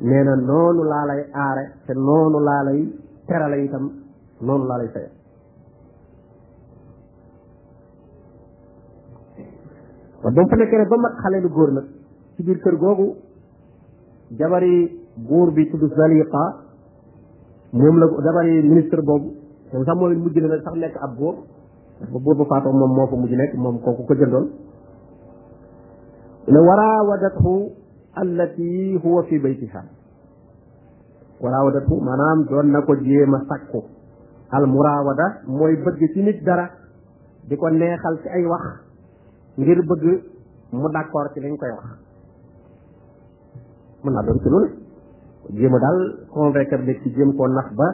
nee na noonu laa lay aare te noonu laa lay terale itam noonu laa lay feye kon ba mu fa nekkee ba mag xale lu góor nag ci biir kër googu jabari góor bi tudd Zaliqa moom la jabari ministre boobu moom sax mooy mujj na nag sax nekk ab góor ba buur ba faatoo moom moo fa mujj nekk moom kooku ko jëndoon ne waraawadathu allati huwa fi baytiha waraawadathu maanaam doon na ko jéem a sàkku al muraawada mooy bëgg ci nit dara di ko neexal ci ay wax ngir bëgg mu d'accord ci liñ koy wax mën naa doon ci lu ne jéem a daal convaincre nit ci jéem koo nax ba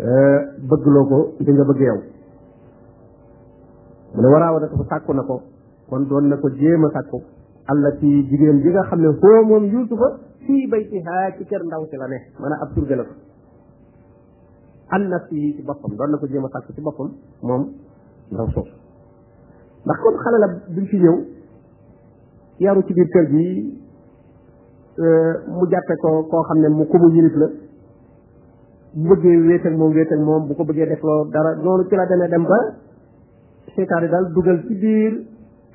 euh, bëggloo ko li nga bëgg yow mu ne waraawa da ko sàkku na ko kon doon na ko jéem a sàkku alla ci jigéen ji nga xam ne foo moom yuusufa fii baytihaa ci kër ndaw si la ne maanaam ab surga la ko an nafsi yi ci boppam doon na ko jéem a sàkku ci boppam moom ndaw soosu ndax comme xale la bi mu fi ñëw yaru ci biir kër gi euh, mu jàppe ko koo xam ne mu ko mu yilif la bu bëggee wéet ak moom wéet ak moom bu ko bëggee def loo dara noonu ci la demee dem ba seytaan yi daal dugal ci biir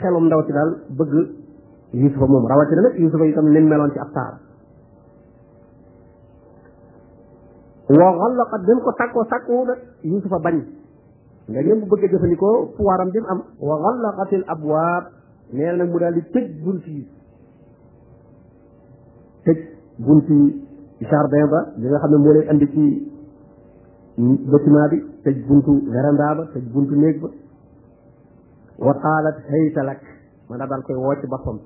xelum ndaw si daal bëgg yusufa moom rawatina nag yusufa itam nim meloon ci ab taar wa xallaqat bi mu ko sàkkoo sàkkoo nag yusufa bañ nga ñëw mu bëgg a jëfandikoo pouvoir am bi mu am wa xallaqatil abwaab nee na nag mu daal di tëj bunt yi tëj bunt yi jardin ba li nga xam ne moo lay andi ci bâtiment bi tëj buntu véranda ba tëj buntu néeg ba wa qaalat hayta lak ma daa daal koy woo ci boppam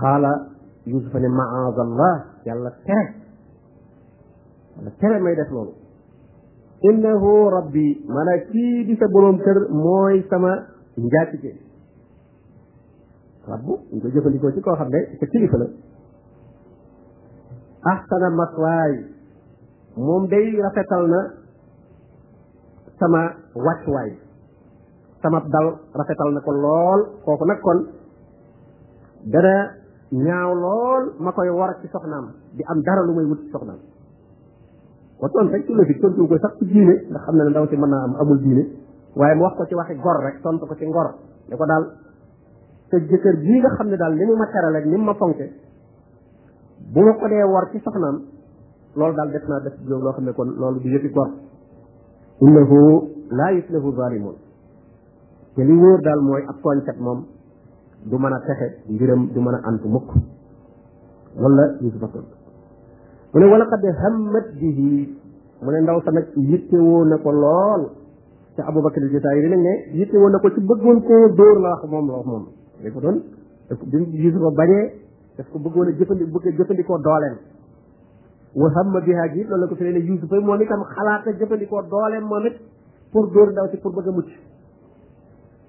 qaala yusufa ne maazallah yàlla tere wala tere may def loolu innahu rabbi maanaam kii di sa boroom kër mooy sama njaatige rabbu ñu ko jëfandikoo ci koo xam ne sa kilifa la ahsana maswaay moom day rafetal na sama wàccuwaay sama dal rafetal na ko lool kooku nag kon dana ñaaw lool ma koy war ci soxnaam di am dara lu may wut ci soxnaam wa toon rek ci logique tontu ko sax ci diine ndax xam na ne ndaw si mën naa am amul diine waaye mu wax ko ci waxi gor rek tontu ko ci ngor ne ko daal sa jëkkër bii nga xam ne daal li mu ma teral ak ni mu ma fonke bu ma ko dee war ci soxnaam loolu daal def naa def jóg loo xam ne kon loolu du yëfi gor innahu laa yuflihu zalimun te li wóor daal mooy ab tooñkat moom du mën a texe mbiram du mën a antu mukk loolu la Yuusufa toll mu ne wala qad hammat bihi mu ne ndaw sa nag yitte woo na ko lool te Abubakar al-Jazaa'iri nag ne yitte woo na ko ci bëggoon koo dóor la wax moom la wax moom dañ ko doon bi Yuusufa bañee daf ko bëggoon a jëfandi bëgg a jëfandikoo dooleem wa hamma bihaa ji loolu la ko firee ne Yuusufa moom itam xalaat a jëfandikoo dooleem moom it pour dóor ndaw si pour bëgg a mucc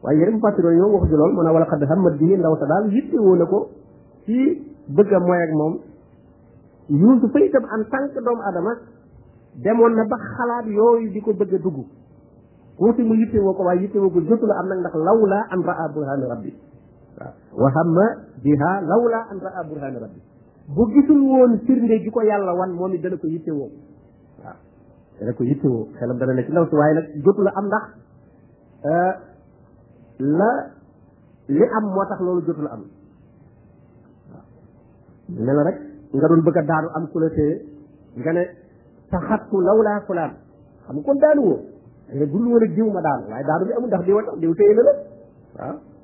waaye yéen fàttiroo yow waxu ji loolu mu ne wala xadd hammat bii ndaw sa daal yitte woo na ko ci bëgg a mooy ak moom Yuusufa itam en tant que doomu adama demoon na ba xalaat yooyu di ko bëgg a dugg koo si mu yitte woo ko waaye yitte woo ko jotu la am nag ndax law laa an raa burhaana rabbi waaw wa hamma biha lawla an raa burhana rabbi bu gisul woon firnde ji ko yàlla wan moom it dana ko yittewoo waaw dana ko yittewoo xelam dana ne ci ndaw si waaye nag jotu la am ndax euh, la li am moo tax loolu jotu la am waaw ne la rek nga doon bëgg a daanu am ku la téye nga ne taxattu lawlaa fulaan xam nga kon daanu woo nga dul woon ak diw ma daanu waaye daanu bi amul ndax diw a tax diw téye na la waaw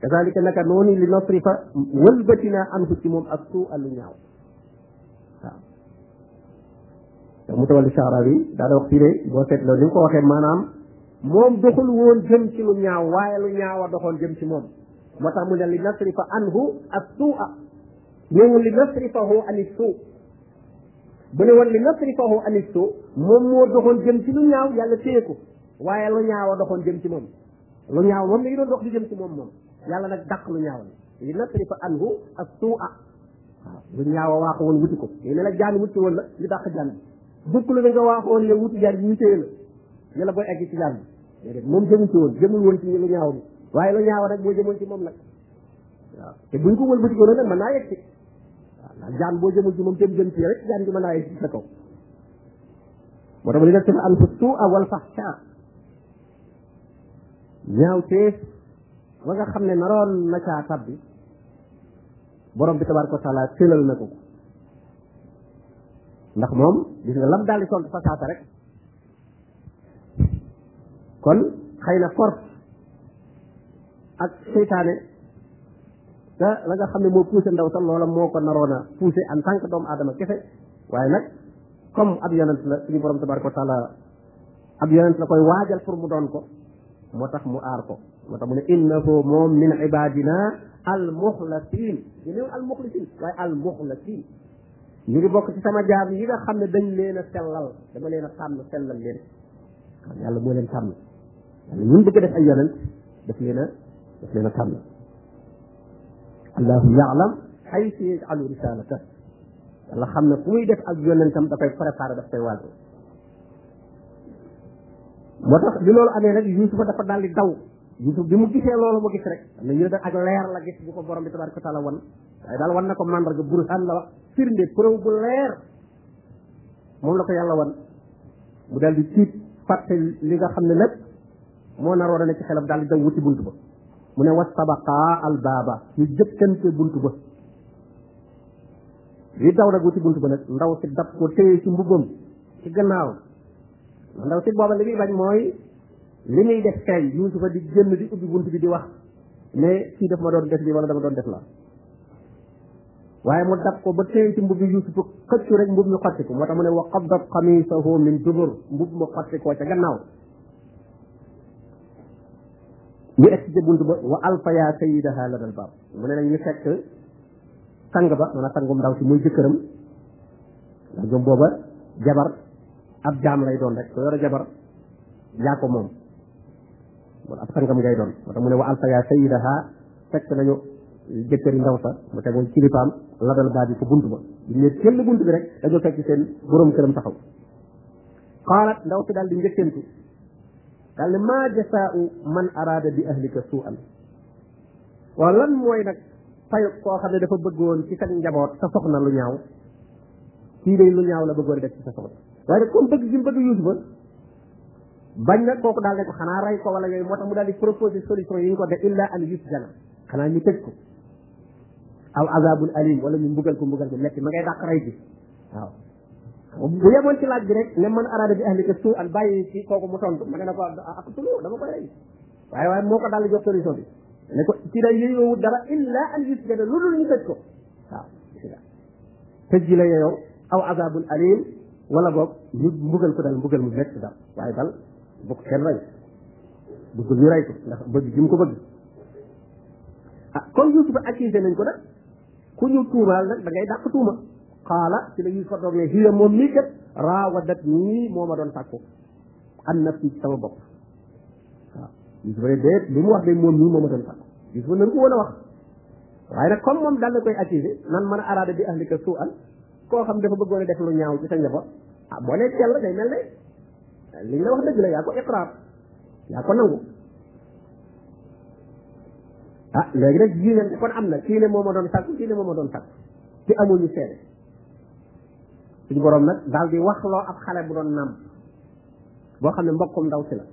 kazalika naka noonu li nasrifa wëlbatinaa anhu ci moom ak suu àllu ñaaw waaw te mu tawalli saara bi daa da wax fii ne boo seetloo ni nga ko waxee maanaam moom doxul woon jëm ci lu ñaaw waaye lu ñaaw a doxoon jëm ci moom moo tax mu ne li nasrifa anhu ak suu a ñëwul li nasrifahu ani suu bu ne woon li nasrifahu ani suu moom moo doxoon jëm ci lu ñaaw yàlla téye ko waaye lu ñaaw a doxoon jëm ci moom lu ñaaw moom mi ngi doon dox di jëm ci moom moom yàlla nag dàq lu ñaaw li nasrifa anhu ak suu a waaw lu ñaaw a waaxu woon wuti ko léegi ne la jaan wuti woon la ñu dàq jaan bi bukk la nga waaxu woon yow wuti jaan bi ñu téye la ne la booy egg ci jaan bi déedéet moom jëmu ci woon jëmul woon ci lu ñaaw bi waaye lu ñaaw rek moo jëmoon ci moom nag waaw te buñ ko wëlbati ko nag mën naa yegg ci waaw ndax jaan boo jëmul ci moom te jëm ci rek jaan bi mën naa yegg ci sa kaw moo tax li nga tënk am sa suu a wal fahsha ñaaw teef ba nga xam ne naroon na caa tabbi borom bi tabaaraka wa taala tëlal na ko ndax moom gis nga lam daal di tontu fasaata rek kon xëy na force ak seytaane te la nga xam ne moo poussé ndaw sa loola moo ko naroon a poussé en tant que doomu aadama kese waaye nag comme ab yonent la suñu borom tabaaraka wa taala ab yonent la koy waajal pour mu doon ko moo tax mu aar ko moo tax mu ne innahu moom min ibadina al muxlasin yéen al muxlasin waaye al muxlasin ñu ngi bokk ci sama jaam yi nga xam ne dañ leen a sellal dama leen a tànn sellal leen waaw yàlla moo leen tànn yàlla ñun bëgg a def ay yonent daf leen a daf leen a tànn allahu yaalam xaytu yajalu risalata yàlla xam ne fu muy def ak yonentam da koy préparé daf koy waajal moo tax bi loolu amee nag yusufa dafa daal di daw yusuf bi mu gisee loolu mu gis rek na ñu ne ak leer la gis bu ko borom bi tabaraka taala wan waaye daal wan na ko mandarga burhan la wax firnde preuve bu leer moom la ko yàlla wan mu daal di tiit fàtte li nga xam ne lépp moo naroon a ne ci xelam daal di daw wuti bunt ba mu ne wastabaqa al baaba ñu jëkkante bunt ba li daw nag wuti bunt ba nag ndaw si dab ko téye ci mbubbam ci gannaaw ndaw si booba li muy bañ mooy li muy def tey Yuusufa di génn di ubbi bunt bi di wax ne kii daf ma doon def lii wala dama doon def la waaye mu dab ko ba téye ci mbubbi Yuusuf xëccu rek mbub mi xotti ko moo tax mu ne wa qaddat xamiisahu min dubur mbub ma xotti koo ca gannaaw ñu egg ci bunt ba wa alfa yaa sayyidaha ladal baab mu ne nag ñu fekk sang ba maanaam sangum ndaw si muy jëkkëram ndax ñoom booba jabar ab jaam lay doon rek soo yore jabar yaa ko moom wala ab sangam ngay doon moo tax mu ne wa alfa yaa sayyidaha fekk nañu jëkkëri ndaw sa mu tegoon kilifaam ladal baa bi fa bunt ba ñu ne kenn bunt bi rek dañoo fekk seen borom këram taxaw qaalat ndaw si daal di njëkkantu daal ne maa jasaau man araada bi ahlika suu'an waaw lan mooy nag fay koo xam ne dafa bëggoon ci sa njaboot sa soxna lu ñaaw kii day lu ñaaw la bëggoon def ci sa soxna waaye nag comme bëgg gi mu bëgg Yuusufa bañ na kooku daal ne ko xanaa rey ko wala yooyu moo tax mu daal di proposé solution yi ñu ko def illa an yusjana xanaa ñu tëj ko aw azabun alim wala ñu mbugal ko mbugal bi metti ma ngay dàq rey bi waaw bu yemoon ci laaj bi rek ne man araada bi ahlika suu an bàyyi ci kooku mu tontu ma ne na ko ak ah, ah, tulu dama koy rey waaye waaye moo ko daal jox solution bi ne ko ci day yeyoo wut dara illa an yusjada lu dul ñu tëj ko waaw tëj ji la yeyoo aw azabun alim wala boog ñu mbugal ko dal mbugal mu métti dal waaye dal bu ko kenn rey bëggul ñu rey ko ndax bëgg gi mu ko bëgg ah comme Yuusuf accusé nañ ko nag ku ñu tuumaal nag da ngay dàq tuuma xaala ci la Yuusuf doog ne hiya moom mii kat raawadat nii moo ma doon tàkku an nafsi sama bopp waaw gis nga déet li mu wax de moom ñii moom a doon sàkku gis nga nañ ko woon a wax waaye nag comme moom daal la koy accusé nan mën a araada bi ahlika suu an koo xam dafa bëggoon a def lu ñaaw ci sa njaboot ah boo nee teel day mel ne li nga wax dëgg la yaa ko iqraar yaa ko nangu ah léegi nag jii ne kon am na kii ne moom a doon sàkku kii ne moom a doon sàkku te amuñu seede suñu borom nag daal di wax loo ab xale bu doon nàmp boo xam ne mbokkum ndaw si la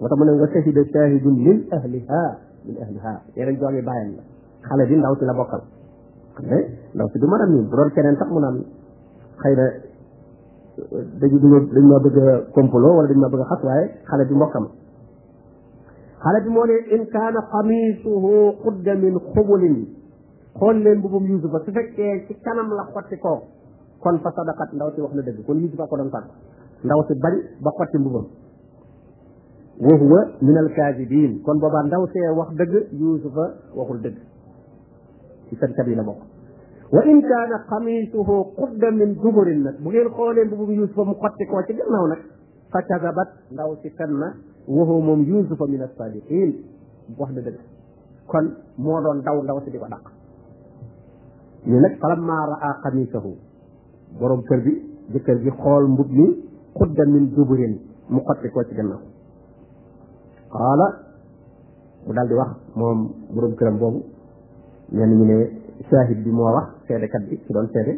moo tax mu ne nga shahida shahidun min ahliha min ahliha yeneen doomi bàyyam la xale bi ndaw si la bokkal xam ne ndaw si du mën a miin bu doon keneen sax mu naan xëy na euh, dañu duñu dañ ma bëgg a complot wala dañ ma bëgg a xas waaye xale bi mbokkam xale bi moo ne in kaana xamiisuhu qudda min xubulin xool leen mbubum yusufa su fekkee ci kanam la xotti koo kon fa sadaqat ndaw si wax na dëgg kon Yuusufa ko doon sàkk ndaw si bañ ba xotti mbubam wa huwa min al kaadibiin kon boobaa ndaw see wax dëgg Yuusufa waxul dëgg ci fenkat yi la bokk wa in kaana xamiisuhu qudda min duburin nag bu ngeen xoolee mbubum Yuusufa mu xotti koo ci gannaaw nag fa kazabat ndaw si fen na wa huwa moom Yuusufa min as-saadiqiin wax na dëgg kon moo doon daw ndaw si di ko dàq ñu nag falammaa raa xamiisahu borom kër bi jëkkër bi xool mbub mi xudda min duburin mu xotti koo ci gannaaw xaala mu daal di wax moom borom këram boobu ñenn ñu ne saahid bi moo wax seedekat bi su doon seede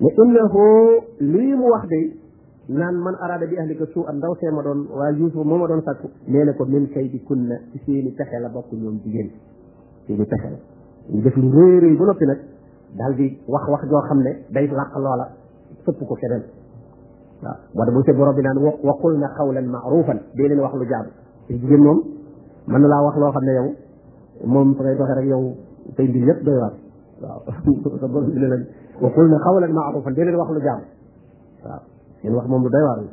ne innahu lii mu wax de naan man araada bi ahlika suu an ndaw see ma doon waa yuusufa moo ma doon sàkku nee na ko min kay di kunna ci seeni pexe la bokk ñoom jigéen seeni pexe la ñu def lu rëy rëy ba noppi nag daal di wax wax joo xam ne day làq loola sëpp ko keneen waaw moo tax bu see borom bi naan wa waqul na xawlan maarufan dee leen wax lu jaadu te jigéen moom mën na laa wax loo xam ne yow moom fa ngay doxee rek yow say mbir yëpp doy waar waaw sa borom bi ne leen wa qul na xawlan maarufan dee leen wax lu jaam waaw seen wax moom lu doy waar la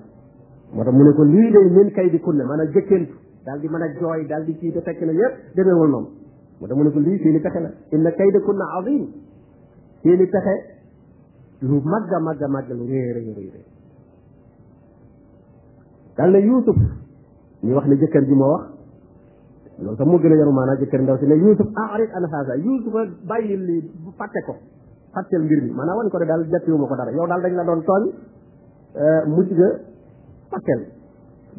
moo tax mu ne ko lii day min kay di kunne maanaam jëkkentu daal di mën a jooy daal di kii te fekk na ñëpp demeewul noonu moo tax mu ne ko lii seeni pexe la inna kay di kunne azim seeni pexe lu màgg a màgg a màgg lu réy réy réy réy daal ne Yuusuf ñu wax ne jëkkër ji moo wax loolu sax moo gën a yaru maanaa jëkkër ndaw si ne Yuusuf a'rid an haza Yuusuf bàyyi lii fàtte ko fàtteel mbir mi maanaam wan ko ne daal jàppiwuma ko dara yow daal dañ la doon tooñ euh, mucc nga fàtteel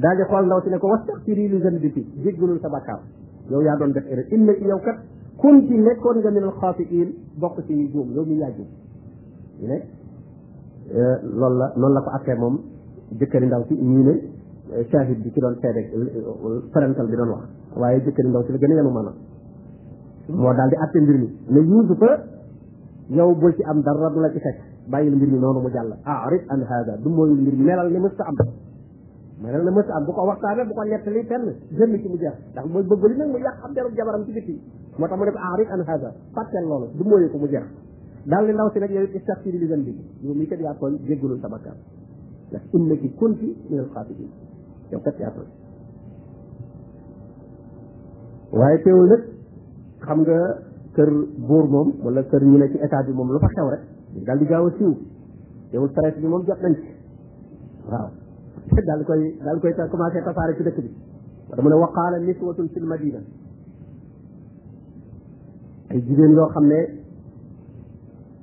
daal di xool ndaw si ne ko wastaxfiri li zanbiki jéggalul sa bàkkaar yow yaa doon def erreur inna ci yow kat kunti nekkoon nga minal xaafiin bokk ci ñu juum yow mi yaa juum ñu ne euh, loolu la noonu la ko attee moom jëkkëri ndaw si ñii ne euh, shahid bi ci doon seede parental bi doon wax waaye jëkkëri ndaw si la gën a yenu maanaam moo daal di atte mbir mi ne yuusufa yow bul ci am dara du la ci fekk bàyyil mbir mi noonu mu jàll arid an hada du mooy mbir mi melal ne mës ta am melal ne mës ta am bu ko waxtaanee bu ko nettali fenn jënd ci mu jeex ndax mooy bëgg li nag mu yàq am deru jabaram ci biti moo tax mu def arid an hada fàtteel loolu du mooy ko mu jeex daal di ndaw si nag yow it istaxfiri li zan bi yow mii kat yaa tooñ jéggalul sa bakkaar ndax innaki kunti min al xaatibiin yow kat yaa tooñ waaye teewul nag xam nga kër buur moom wala kër ñu ne ci état bi moom lu fa xew rek daal di gaaw a siiw teewul presse bi moom jot nañ ci waaw daal di koy daal di koy commencé tasaare ci dëkk bi dama ne waqaala niswatun fil madina ay jigéen yoo xam ne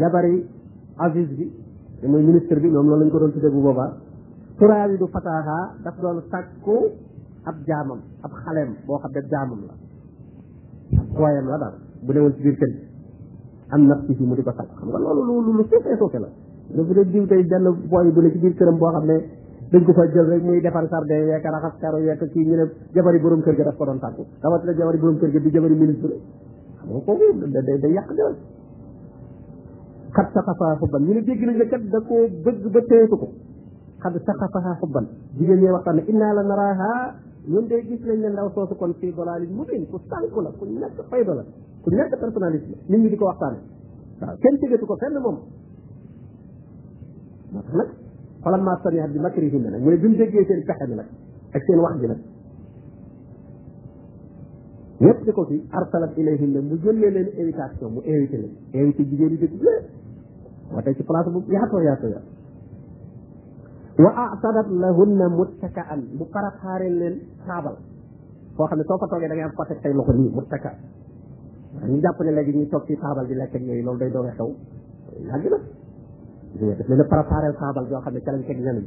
jabari aziz bi te mooy ministre bi ñoom loolu lañ ko doon tuddee bu boobaa turaawi du fataaxaa daf doon sàkku ab jaamam ab xaleem boo xam ne jaamam la waaye la daal bu newoon ci biir kër gi am naf ci mu di ko sàkk xam nga loolu lu lu lu suufee suufe la dafa doon diw tey benn booy bu ne ci biir këram boo xam ne dañ ko fa jël rek muy defar sarde yeek raxas karo yeek kii ñu ne jabari borom kër ga daf ko doon sàkku rawatina jabari borom kër ga di jabari ministre xam nga kooku da day yàq dara xat saxafaa xubban ñu ne dégg nañ ne kat da koo bëgg ba téyetu ko xat saxafaa xubban jigéen ñee waxtaan ne innaa la naraaha ñun de gis nañ ne ndaw soosu kon fii dolaalin mu biin ku sànku la ku ñàkk fayda la ku ñàkk personnalité la nit ñi di ko waxtaane waaw kenn tëggatu ko fenn moom moo tax nag xolam maa samihat bi makrihinna nag mu ne bi mu déggee seen pexe bi nag ak seen wax ji nag ñëpp di ko fi arsalat ilayhim ne mu yónnee leen invitation mu invité leen invité jigéen yi dëkk lépp moo tey ci place bu yaatoo yaatoo yaatoo wa asadat lahunna muttaka'an mu préparé leen taabal foo xam ne soo fa toogee da ngay am côté say loxo nii muttaka ñu jàpp ne léegi ñuy toog ci taabal di lekk ak yooyu loolu day doog a xew yàgg na daf leen a préparé taabal yoo xam ne ca lañ teg ñeneen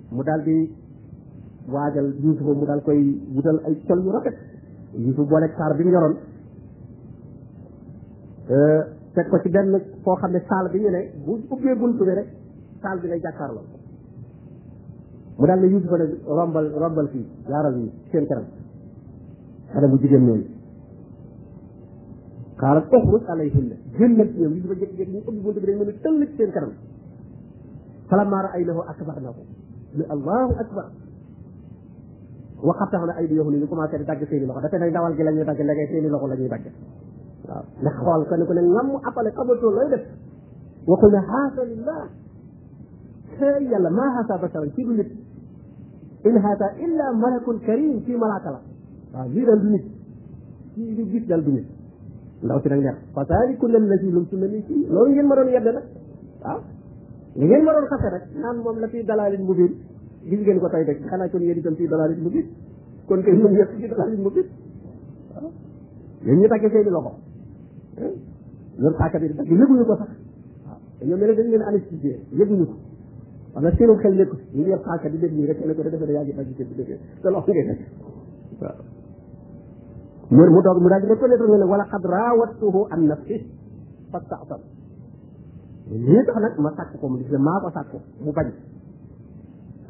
mu daal di waajal yuusufa mu daal koy wutal ay col yu rafet yuusuf boole saar bi mu yoroon euh, teg ko ci benn foo xam ne saal bi ñu ne bu ubbee buntu bi rek saal bi lay jàkkaarloo mu daal ne yuusufa ne rombal rombal fii yaaral yi seen kanam xale bu jigéen ñooñu xaaral oxruj alayhinna génnal ci ñoom yuusufa jékki-jékki ñu ubbi buntu bi rek mu ne tëll ci seen kanam falammaa ra'aynahu akbarnahu ne allahu akbar wa qatta'na aydiyahum ñu commencé di dagg seeni loxo dafa ne dawal gi la ñuy dagg léegi seeni loxo la ñuy dagg waaw ndax xool ko ne ko ne ngam mu appale xamatoo looy def waxul ne haasa lillah xëy yàlla maa haasa basaran ci du nit in haasa illa malakun karim ci malaaka la waaw lii dal du nit ci li gis dal du nit ndaw si nag neex fasaari ku leen la si lum su mel ni kii loolu ngeen ma doon yedde nag waaw li ngeen ma doon xase rek naan moom la fii dalaalin mu biir gis ngeen ko tey rek xanaa kon yéen itam fii dalaalin mu biir kon kay ñun ñëpp fii dalaalin mu biir waaw yéen ñu tàggee seeni loxo ñoom xaaka bi dagg yëguñu ko sax waaw dañoo mel ne dañ leen anesthésié yëguñu ko wala seenu xel nekku ñu yor xaaka di def nii rek ne ko da defe da yaa ngi dagg seen bi dëgg te loxo ngay def waaw mu mu doog mu daal di reconnaître ne wala xad raawattuhu an nafsi fastaxsam lii tax nag ma sàkk ko mu gis ne maa ko sàkk mu bañ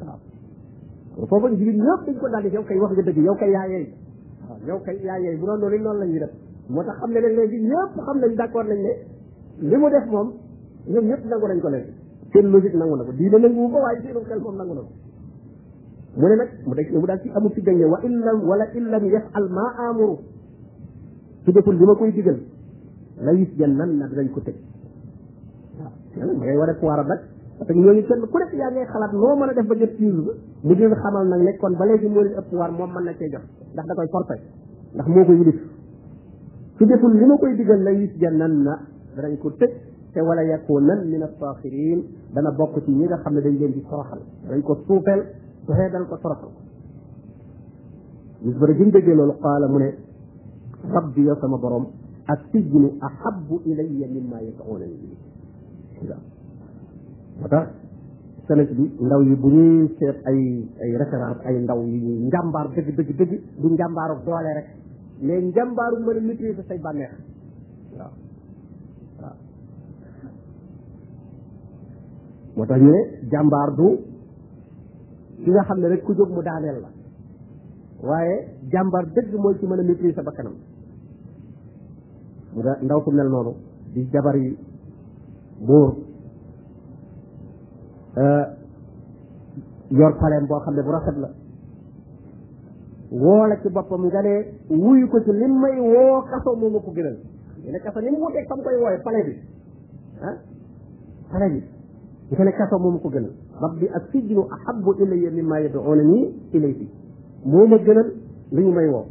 waaw foofu nag jigéen ñëpp dañ ko daal di yow kay wax nga dëgg yow kay yaa yeey waaw yow kay yaa yeey bu doon loolu noonu la ñuy def moo tax xam ne ne léegi ñëpp xam nañ d'accord nañ ne li mu def moom ñoom ñëpp nangu nañ ko léegi seen logique nangu na ko diine nangu ko waaye seen xel moom nangu na ko mu ne nag mu daj mu daal ci amul ci gañe wa in lam wala in lam yafal ma amuru su deful li ma koy digal la yus jan nan na dinañ ko tëj waaw nag ma ngay war a kuwaaram nag parce que ñooñu kenn ku nekk yaa ngay xalaat noo mën a def ba jot ci yusuf mu dina xamal nag ne kon ba léegi moo leen ëpp waar moom mën na cee jot ndax da koy forcé ndax moo ko yilif su deful li ma koy digal la yus jan nan na danañ ko tëj te wala yakunan min as-saxirin dana bokk ci ñi nga xam ne dañ leen di toroxal dañ ko suufeel doxee dal ko toroxal ko bis bara jëm déggee loolu qaala mu ne rabbi yow sama borom ak sijnu ahabbu ilayya mimma yad'unani ilayhi moo tax senat bi ndaw yi bu ñuy seet ay ay référence ay ndaw yi ñuy njàmbaar dëgg dëgg dëgg du njàmbaaru doole rek mais njàmbaaru mën a maîtriser say bànneex waaw waaw moo tax ñu ne jàmbaar du ki nga xam ne rek ku jóg mu daaneel la waaye jàmbaar dëgg mooy ci mën a maîtriser sa bakkanam nga ndaw su mel noonu di jabar yi buur euh, yor paleem boo xam ne bu rafet la woo la ci boppam nga ne wuyu ko ci lim may woo kaso moo ma ko gënal ne kaso ni mu wuteeg fa mu koy wooye pale bi ah pale bi nga ne kaso moo ma ko gënal rabbi ak sijnu ahabbu ilayya mimma yad'unani ilayhi moo ma gënal li ñu may woo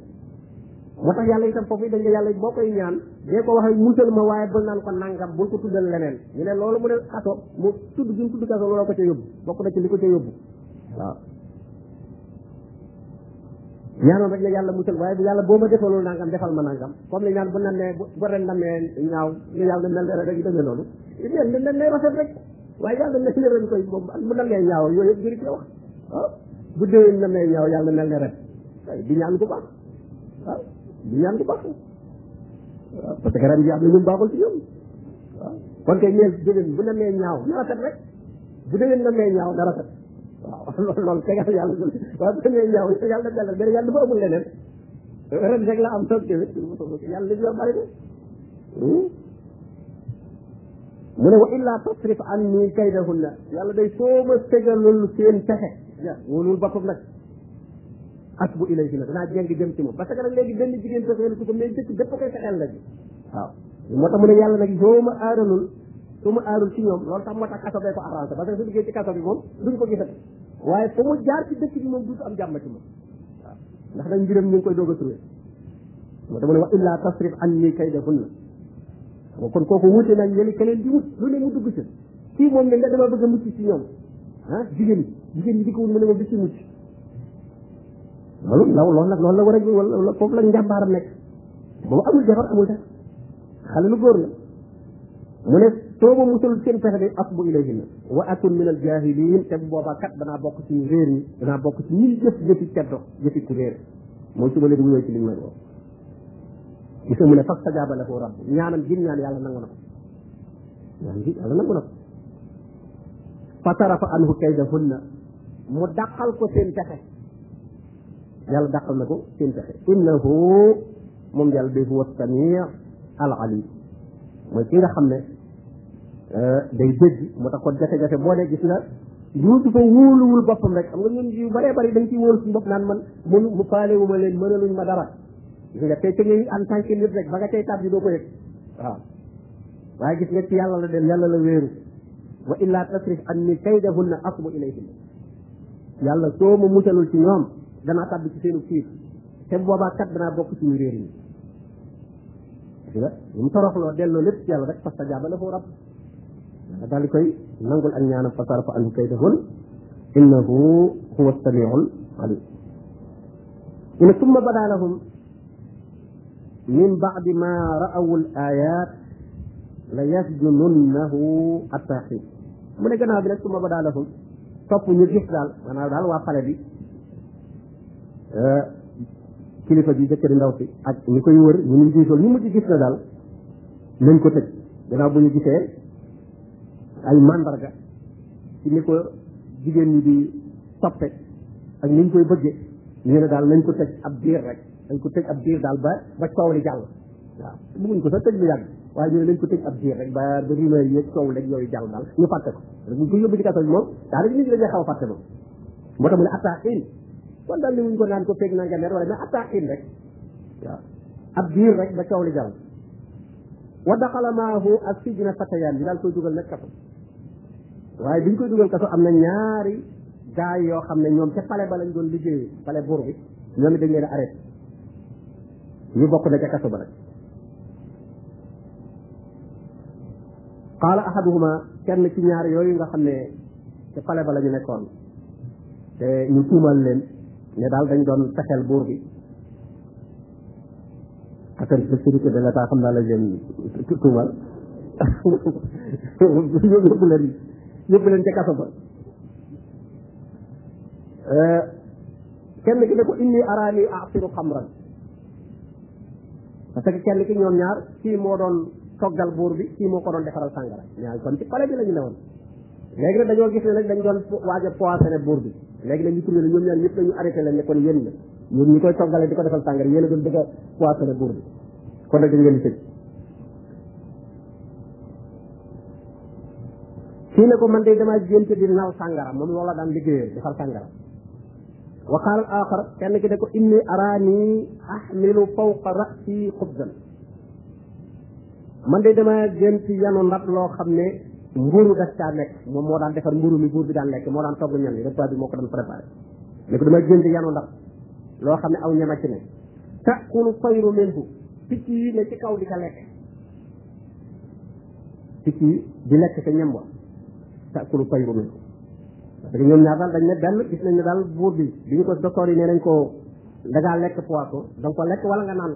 moo tax yàlla itam foofu dañ nga yàlla boo koy ñaan dee ko wax musal ma waaye bul naan ko nangam bul ko tuddal leneen ñu ne loolu mu ne kaso mu tudd gi mu tudd kaso looloo ko ca yóbbu bokk na ci li ko ca yóbbu waaw ñaanoon rek la yàlla musal waaye bu yàlla boo ma defalul nangam defal ma nangam comme li ñaan bu namee bu ren namee ñaaw ñu yàlla mel ne rek demee noonu mel ne mel ne rafet rek waaye yàlla mel ne ren koy moom bu namee ñaaw yooyu yëpp jëriñ la wax waaw bu déwén namee ñaaw yàlla mel ne ren waaye di ñaan bu baax waaw di ñaan bu baax waaw parce que ren bi am na ñu baaxul ci ñoom waaw kon kay ñeel déwén bu namee ñaaw na rafet rek bu déwén na mee ñaaw na rafet waaw loolu tegal yàlla jël waaw bu nee ñaaw yàlla delloo mais yàlla dafa amul leneen ren rek la am toog tamit yàlla dañoo bari de mu ne wa illa tasrif an nii kaydahunna yàlla day soo ma tegalul seen pexe wóolul boppam nag as bu ilay si nag danaa jéng jëm ci moom parce que nag léegi benn jigéen fexeel ku ko mais dëkk dëpp koy fexeel la ji waaw moo tax mu ne yàlla nag soo ma aaralul su mu aarul ci ñoom loolu tax moo tax kaso bee ko arrangé parce que su liggéey ci kaso bi moom duñ ko gisati waaye fu mu jaar ci dëkk bi moom duutu am jàmm ci moom waaw ndax nag mbiram ñu ngi koy doog a trouvé moo dama ne wa illa tasrif an nii kay defun la kon kooku wuute nag ñeneen keneen di wut lu ne mu dugg ci kii moom ne nga dama bëgg a mucc ci ñoom ah jigéen ñi jigéen ñi di ko wut mu ne moom di ci mucc loolu loolu nag loolu la war a wala foofu la njàmbaaram nekk boobu amul jabar amul dara xale lu góor la mu ne soo ma musul seen pexe de af bu ilayhim wa akun min al jahilin te bu boobaa kat danaa bokk ci ñu réer ñi danaa bokk ci ñi jëf jëfi ceddo jëfi ku réer mooy su ma leen wuyoo ci li ñu may woo gis nga mu ne fastajaaba lahu rabb ñaanam gin ñaan yàlla nangu na ko ñaan gi yàlla nangu na ko fa tarafa anhu kaydahunna mu dàqal ko seen pexe yàlla dàqal na ko seen pexe innahu moom yàlla day huwa samir al alim mooy ki nga xam ne euh, day dégg moo tax kon jafe-jafe boo dee gis nga ñu di ko wóoluwul boppam rek xam nga ñun yu bëree bëri dañ ciy wóolu suñu bopp naan man mënu mu faale wu ma leen mënaluñ ma dara gis nga tey te ngay en tant que nit rek ba nga tey tab yi doo ko yëg waaw waaye gis nga ci yàlla la dem yàlla la wéeru wa illa tasrif anni kaydahunna asbu ilayhinna yàlla soo ma musalul ci ñoom danaa tàbbi ci seenu fiir te boobaa kat danaa bokk ci ñu réer ñi gis nga mu toroxloo delloo lépp ci yàlla rek parce que jaaba la foo rab yàlla daal di koy nangul ak ñaanam fasarafa anhu kaydahun innahu huwa samiul alim mu ne summa badaa lahum min baadi ma raawu l ayat la yasjununnahu atta xiin mu ne gannaaw bi nag suma ba daa laful topp ñu gis daal maanaam daal waa pale bi euh, kilifa ji jëkkëri ndaw si ak ñu koy wër ñu muy giisool ñu mujj gis na daal nañ ko tëj gannaaw bu ñu gisee ay mandarga ci ni ko jigéen ñi di toppe ak ni ñu koy bëggee ñu ne daal nañ ko tëj ab biir rek dañ ko tëj ab diir daal ba ba coow li jàll waaw bëgguñ ko sax tëj lu yàgg waaye ñooñu dañ ko tëj ab diir rek ba ba rumeur yi coow leeg yooyu jàll daal ñu fàtte ko buñ ko yóbbu ci kaso bi moom daa rek nit ñi dañuy xaw a fàtte moom moo tax mu ne atta xiin kon daal li wuñ ko naan ko feeg naa nga mer wala mais atta xiin rek waaw ab diir rek ba coow li jàll wa daxala maahu ak sijna fatayaan bi daal koy dugal nag kaso waaye biñ koy dugal kaso am na ñaari gaay yoo xam ne ñoom ca pale ba lañ doon liggéeyee pale buur bi ñoom dañ leen arrêté ñu bokk na ca kaso ba nag qaala ahaduhuma kenn ci ñaar yooyu nga xam ne ci pale ba la ñu nekkoon te ñu tuumal leen ne daal dañ doon fexeel buur bi affaire de sécurité de l'état xam naa la leen tuumal yóbbu leen yóbbu leen ca kaso ba kenn ki ne ko inni araani asiru xamran parce que kenn ki ñoom ñaar kii moo doon toggal buur bi kii moo ko doon defaral sàngara ñaar kon ci pale bi la ñu newoon léegi nag dañoo gis ne nag dañ doon waaj a poisonné buur bi léegi nag ñu trouvé ne ñoom ñaar ñëpp dañu arrêté leen ne kon yéen la ñun ñi koy toggalee di ko defal sàngara yéen a doon bëgg a poisonné buur bi kon nag dañ leen di tëj kii ne ko man de damaa gént di nal sàngara moom loola daan liggéeyee defar sàngara wa qaala al axar kenn ki ne ko inni araani axmilu fawqa rasi xubzan man de damaa gént yanu ndab loo xam ne mburu daf caa nekk moom moo daan defar mburu mi buur bi daan lekk moo daan togg ñam yi repas bi moo ko daan préparé ne ko damaa gént yanu ndab loo xam ne aw ñama ci ne takulu fayru minhu picc yi ne ci kaw di ka lekk picc yi di lekk sa ñam wa taakulu tayru min ko parce que ñoom ñaar daal dañ ne benn gis nañ ne daal buur bi bi ñu ko docteur yi nee nañ ko da ngaa lekk poisson da nga ko lekk wala nga naan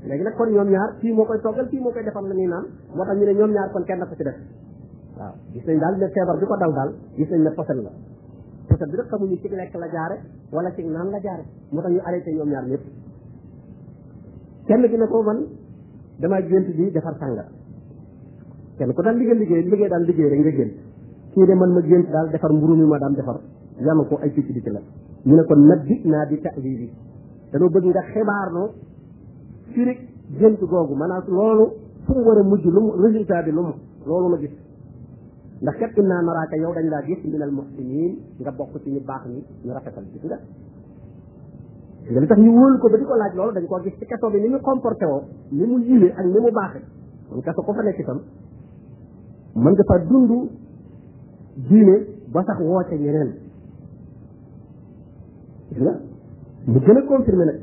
ko léegi nag kon ñoom ñaar kii moo koy toggal kii moo koy defal la ñuy naan moo tax ñu ne ñoom ñaar kon kenn ko ci def waaw gis nañ daal ne feebar bi ko dal daal gis nañ ne posen la posen bi nag xamuñu ci lekk la jaare wala ci naan la jaare moo tax ñu arrêté ñoom ñaar ñëpp kenn ki ne ko man damaa gént di defar sàngara kenn ku daan liggéey liggéey liggéey daan liggéey rek nga gént kii de man ma gént daal defar mburu mi ma daan defar yàlla ko ay picc di ci la ñu ne kon nag dig naa di ta'wil yi dañoo bëgg nga xibaar noo firi gént googu maanaam loolu fu mu war a mujj lu mu résultat bi lu mu loolu la gis ndax kat innaa naraaka yow dañ laa gis minal muhsinin nga bokk ci ñu baax ñi ñu rafetal gis nga nga li tax ñu wóolu ko ba di ko laaj loolu dañ koo gis ci kaso bi ni mu comporté woo ni mu yiwee ak ni mu baaxee kon kaso ko fa nekk itam mën nga fa dund diine ba sax woote ñeneen gis nga mu gën a confirmé nag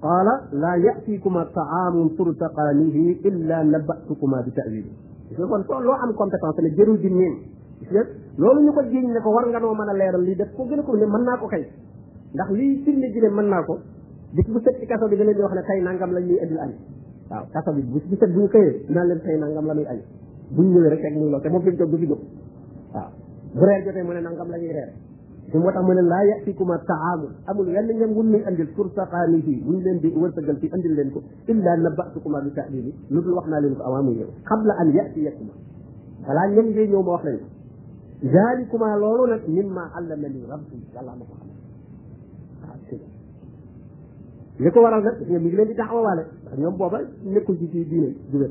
qaala laa yatikuma taamun turtaqaanihi illa nabatukuma bi tawili gis nga kon soo loo am compétence ne jërul di neen gis nga loolu ñu ko jiiñ ne ko war nga noo mën a leeral lii def ko gën a ko ne mën naa ko kay ndax lii firnde ji ne mën naa ko bis bu set ci kaso bi da leen di wax ne tey nangam lañ ñuy indil añ waaw kaso bi bis bu set bu ñu xëyee naan leen tey nangam la ñuy añ bu ñu ñëwee rek rek muy lool te moom fi mu toog du fi jóg waaw bu reer jotee mu ne nangam la ñuy reer te moo tax mu ne laa yatikuma taamu amul wenn ñam wun muy andil pour saqaani fii wuñ leen di wërsëgal fii andil leen ko illa nabatukuma bi taabili lu dul wax naa leen ko avant muy ñëw qabla an yatikuma balaa ñam ngay ñëw ma wax leen ko zaalikuma loolu nag mimma allamani rabbi yàlla ma ko xam waaw ah, dégg li ko waral nag ñoom mi ngi leen di taxawaale ndax ñoom booba nekkul ci ci diine du wér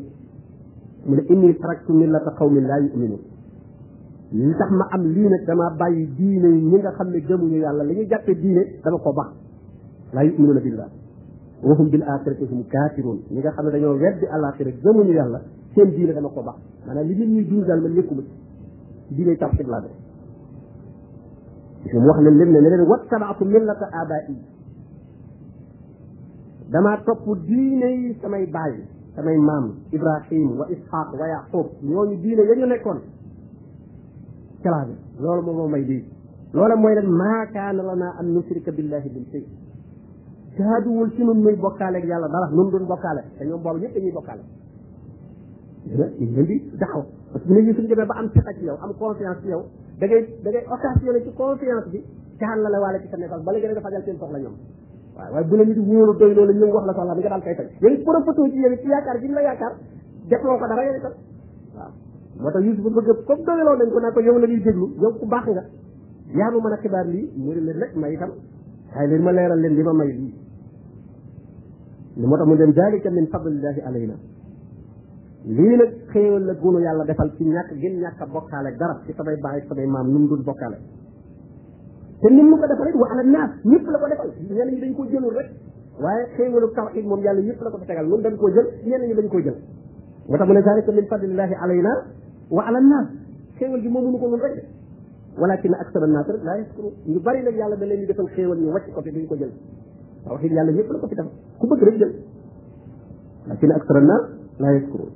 mu ne inni taraktu millata qawmin laa yu'minun li tax ma am lii nag dama bàyyi diine yi ñi nga xam ne gëmuñu yàlla li ñu jàppe diine dama ko bax laa yu'minuna billah wa hum bil axirati hum kaafiruun ñi nga xam ne dañoo weddi àllaaxira gëmuñu yàlla seen diine dama ko bax maanaam li nit ñuy dund daal man nekkuma ci diine tawxiid laa def mu wax leen leen ne leen wattabaatu millata abaai damaa topp diine yi samay baay samay maam ibrahim wa ishaq wa yaqub ñooñu diine ya ñu nekkoon calaa bi loolu moom moo may dégg loola mooy lan maa kaana lanaa an nushrika billahi min shay jaaduwul ci nun muy bokkaale ak yàlla dara nun duñ bokkaale te ñoom boobu ñëpp dañuy bokkaale dina ñu leen di taxaw parce que nit ñi suñu demee ba am ci xaj yow am confiance ci yow da ngay da ngay occasionné ci confiance bi caan la la waale ci sa nekkal bala gën a fajal seen soxla ñoom waaw waaye bu la nit wóolu doy loolu ñëw wax la soxla bi nga daal koy faj yow it profité ci yow ci yaakaar bi ñu la yaakaar defloo ko dara yow itam waaw moo tax Yuusufa bëgg comme doyaloo nañ ko naa ko yow la ñuy déglu yow ku baax nga yaa ma mën a xibaar lii mu ne leen rek may itam waaye leen ma leeral leen li ma may lii li moo tax mu dem dalika min fadlillahi alayna lii nag xéewal la gunu yàlla defal ci ñàkk gën ñàkk a bokkaale dara ci samay baay ak samay maam nu mu dul bokkaale te nim mu ko defal it wa ala naas ñëpp la ko defal ñenn ñi dañ ko jëlul rek waaye xéewalu tawxiid moom yàlla ñëpp la ko tegal moom dañ koo jël ñenn ñi dañ koo jël moo tax mu ne zalika min fadlillahi alayna wa ala naas xéewal gi moom mënu ko nun rek walakin aksara naas rek laa yashkuru ñu bari nag yàlla da leen di defal xéewal ñu wàcc ko fi duñ ko jël waaw waxi yàlla ñëpp la ko fi defal ku bëgg rek jël walakin aksara naas laa yashkuru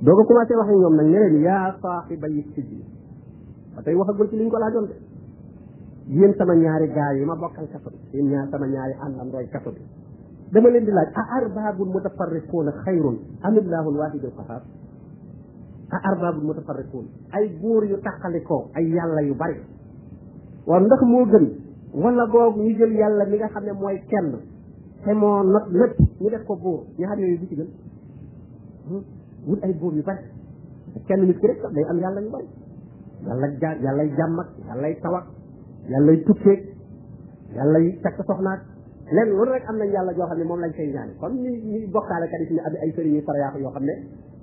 doo ko commencé wax ak ñoom nag ne leen yaa saaxiba yi sijji ba tey waxagul ci liñ ko laajoon de yéen sama ñaari gaay yi ma bokkal kaso bi yéen ñaar sama ñaari àndandooy kaso bi dama leen di laaj a arbaabun mutafarriquuna xayrun am illaahu alwaahidul qahaar a arbaabu mutafarriquun ay góor yu taqali ko ay yàlla yu bari waaw ndax moo gën wala boog ñu jël yàlla mi nga xam ne mooy kenn te moo not lépp ñu def ko buur ñaar yooyu bi ci gën hmm? wut ay buur yu bari kenn nit ki rek sax day am yàlla yu bari yàlla ja yàllay jàmm ak yàllay tawak yàllay tukkeeg yàllay takk soxnaak lenn lu rek am nañ yàlla joo xam ne moom lañ koy ñaan kon ñu ñu bokkaale kat yi fi ne am ay sëriñ yu sarayaax yoo xam ne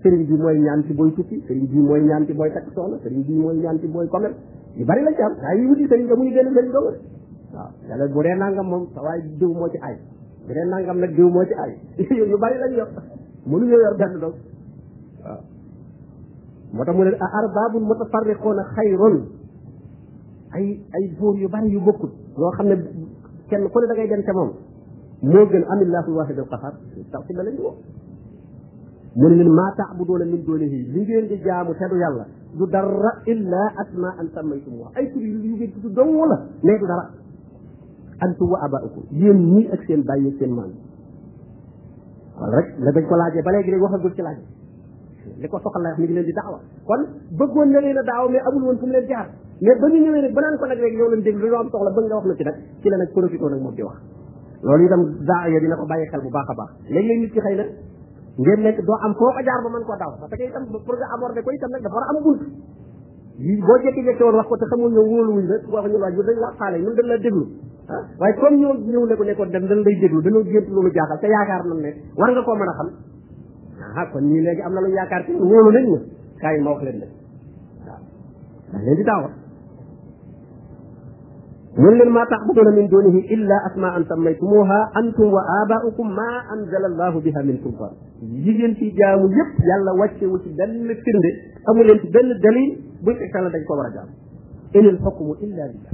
sëriñ bi mooy ñaan ci booy tukki sëriñ bi mooy ñaan ci booy takk soxna sëriñ bi mooy ñaan ci booy commerce yu bari lañ ci am waaye yu wuti sëriñ ba muy génn sëriñ boobu waaw yàlla bu dee nangam moom sa waaye diw moo ci ay bu dee nangam nag diw moo ci ay yu bari lañ yor mënuñoo yor benn doom waaw moo tax mu ne a arbabun mutafarriquna xayrun ay ay buur yu bari yu bokkut yoo xam ne kenn ku ne da ngay dem ca moom moo gën amillaahu waahidul qahhaar taw si la lañu woo mu ne leen maa taabudoona min doonihi li ngeen di jaamu te du yàlla du dara illa asma an sammaytumuha ay tur yu ngeen tudd dong la mais du dara antum wa abaukum yéen ñii ak seen bàyyi ak seen maam wala rek la dañ ko laajee ba léegi rek waxagul ci laaj li ko soxal la mi ngi leen di daawa kon bëggoon na leen a daawa mais amul woon fu mu leen jaar mais ba ñu ñëwee nag ba naan ko nag rek yow lañ dégg lu am soxla bëgg nga wax na ci nag ci la nag profité nag moom di wax loolu itam daa ya dina ko bàyyi xel bu baax a baax léeg-léeg nit ki xëy na ngeen nekk doo am foo ko jaar ba mën koo daaw parce que itam pour nga aborder ko itam nag dafa war a am bunt boo jékki-jékki woon wax ko te xamul ñëw wóoluwuñ la wax ñu laaj bu dañ la xaale ñun dañ la déglu ah waaye comme ñoo ñëw ne ko nekkoon dem dañ lay déglu dañoo gént loolu jaaxal te yaakaar nañ ne war nga koo mën a xam ah kon ñii léegi am na lu yaakaar ci wóolu nañ ma kaay ma wax leen nag waaw dañ leen di daawa mun leen maa taxbuduuna min dunihi illa asmaan sammaytumuha antum wa abaaukum ma anzala allahu biha min sultaan yi ngeen ci jaamu yépp yàlla wàccewu ci benn firnde amu leen ci benn dalil buñ ko xelal dañ ko war a jaam inil xukmu illa lillah